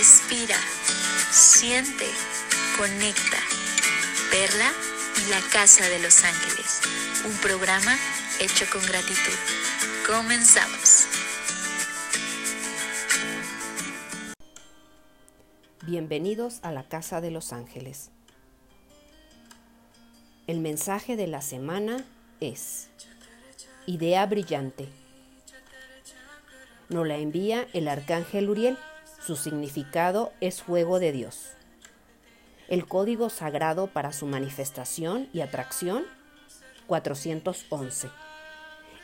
respira, siente, conecta. Perla y la Casa de los Ángeles, un programa hecho con gratitud. Comenzamos. Bienvenidos a la Casa de los Ángeles. El mensaje de la semana es Idea brillante. Nos la envía el arcángel Uriel. Su significado es fuego de Dios. El código sagrado para su manifestación y atracción 411.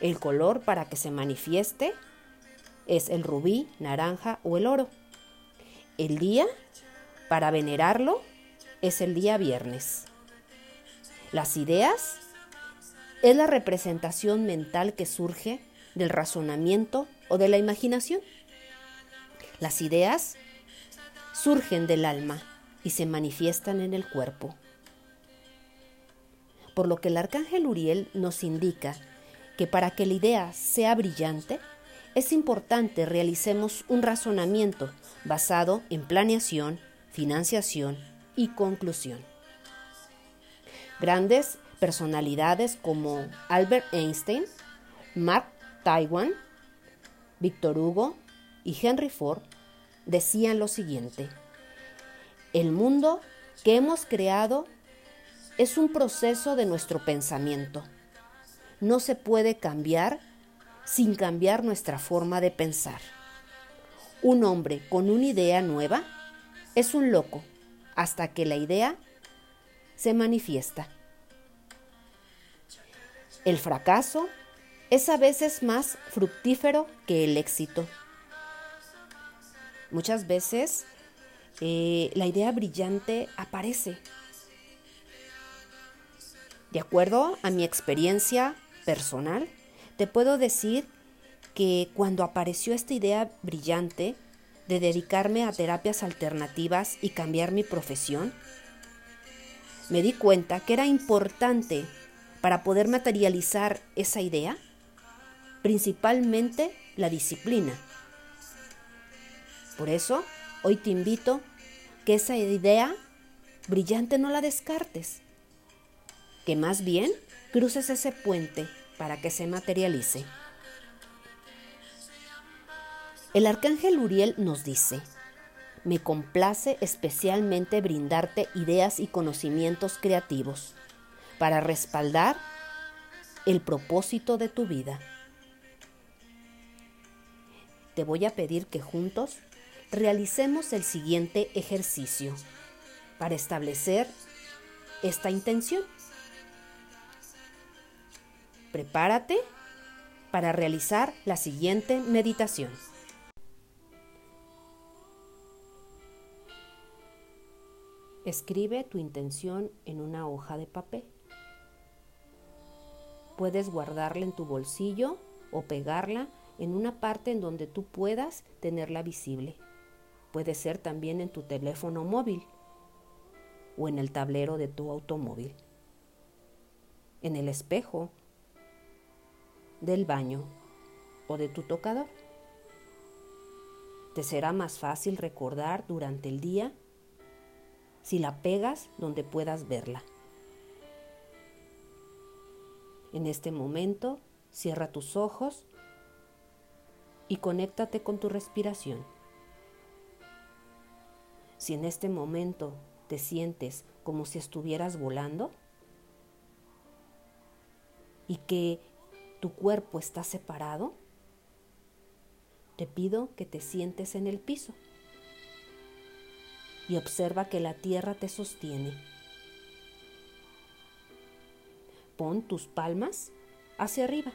El color para que se manifieste es el rubí, naranja o el oro. El día para venerarlo es el día viernes. Las ideas es la representación mental que surge del razonamiento o de la imaginación. Las ideas surgen del alma y se manifiestan en el cuerpo. Por lo que el arcángel Uriel nos indica que para que la idea sea brillante, es importante realicemos un razonamiento basado en planeación, financiación y conclusión. Grandes personalidades como Albert Einstein, Mark Twain, Victor Hugo y Henry Ford decían lo siguiente, el mundo que hemos creado es un proceso de nuestro pensamiento. No se puede cambiar sin cambiar nuestra forma de pensar. Un hombre con una idea nueva es un loco hasta que la idea se manifiesta. El fracaso es a veces más fructífero que el éxito. Muchas veces eh, la idea brillante aparece. De acuerdo a mi experiencia personal, te puedo decir que cuando apareció esta idea brillante de dedicarme a terapias alternativas y cambiar mi profesión, me di cuenta que era importante para poder materializar esa idea? Principalmente la disciplina. Por eso, hoy te invito que esa idea brillante no la descartes, que más bien cruces ese puente para que se materialice. El arcángel Uriel nos dice, me complace especialmente brindarte ideas y conocimientos creativos para respaldar el propósito de tu vida. Te voy a pedir que juntos realicemos el siguiente ejercicio para establecer esta intención. Prepárate para realizar la siguiente meditación. Escribe tu intención en una hoja de papel. Puedes guardarla en tu bolsillo o pegarla en una parte en donde tú puedas tenerla visible. Puede ser también en tu teléfono móvil o en el tablero de tu automóvil, en el espejo del baño o de tu tocador. Te será más fácil recordar durante el día si la pegas donde puedas verla. En este momento, cierra tus ojos y conéctate con tu respiración. Si en este momento te sientes como si estuvieras volando y que tu cuerpo está separado, te pido que te sientes en el piso y observa que la tierra te sostiene pon tus palmas hacia arriba.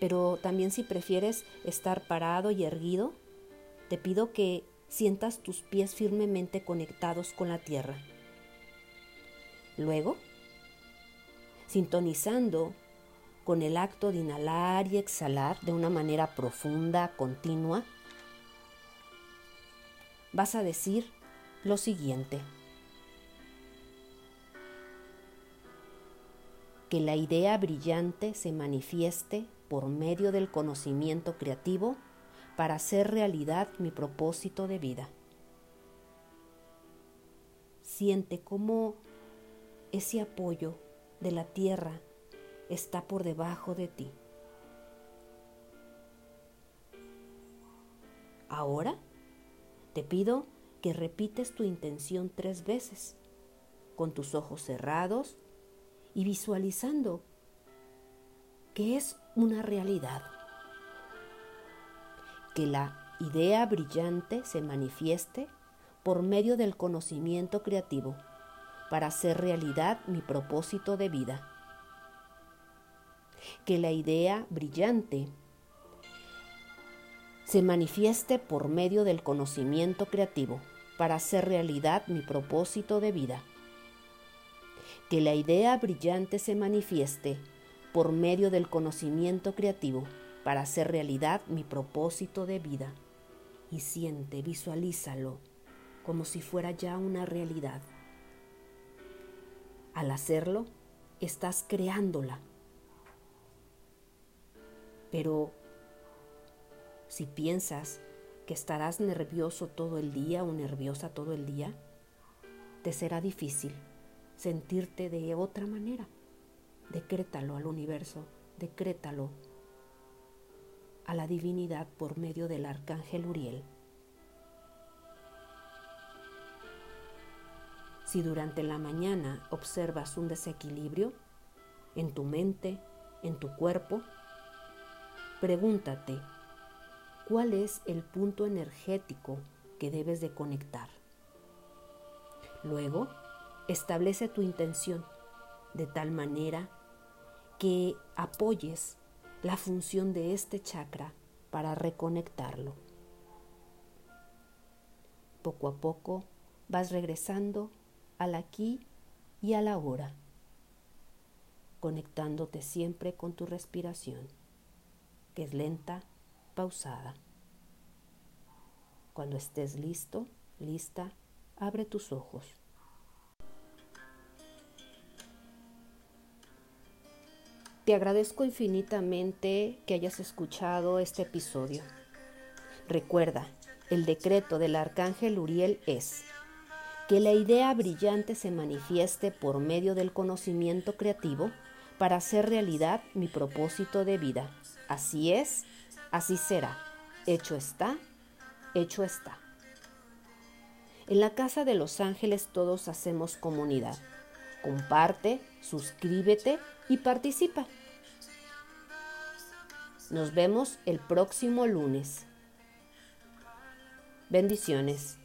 Pero también si prefieres estar parado y erguido, te pido que sientas tus pies firmemente conectados con la tierra. Luego, sintonizando con el acto de inhalar y exhalar de una manera profunda, continua, vas a decir lo siguiente. que la idea brillante se manifieste por medio del conocimiento creativo para hacer realidad mi propósito de vida. Siente cómo ese apoyo de la tierra está por debajo de ti. Ahora te pido que repites tu intención tres veces, con tus ojos cerrados y visualizando que es una realidad. Que la idea brillante se manifieste por medio del conocimiento creativo para hacer realidad mi propósito de vida. Que la idea brillante se manifieste por medio del conocimiento creativo para hacer realidad mi propósito de vida. Que la idea brillante se manifieste por medio del conocimiento creativo para hacer realidad mi propósito de vida. Y siente, visualízalo como si fuera ya una realidad. Al hacerlo, estás creándola. Pero si piensas que estarás nervioso todo el día o nerviosa todo el día, te será difícil sentirte de otra manera. Decrétalo al universo, decrétalo a la divinidad por medio del arcángel Uriel. Si durante la mañana observas un desequilibrio en tu mente, en tu cuerpo, pregúntate, ¿cuál es el punto energético que debes de conectar? Luego, establece tu intención de tal manera que apoyes la función de este chakra para reconectarlo. Poco a poco vas regresando al aquí y a la hora, conectándote siempre con tu respiración, que es lenta, pausada. Cuando estés listo, lista, abre tus ojos. Te agradezco infinitamente que hayas escuchado este episodio. Recuerda, el decreto del arcángel Uriel es que la idea brillante se manifieste por medio del conocimiento creativo para hacer realidad mi propósito de vida. Así es, así será. Hecho está, hecho está. En la Casa de los Ángeles todos hacemos comunidad. Comparte, suscríbete y participa. Nos vemos el próximo lunes. Bendiciones.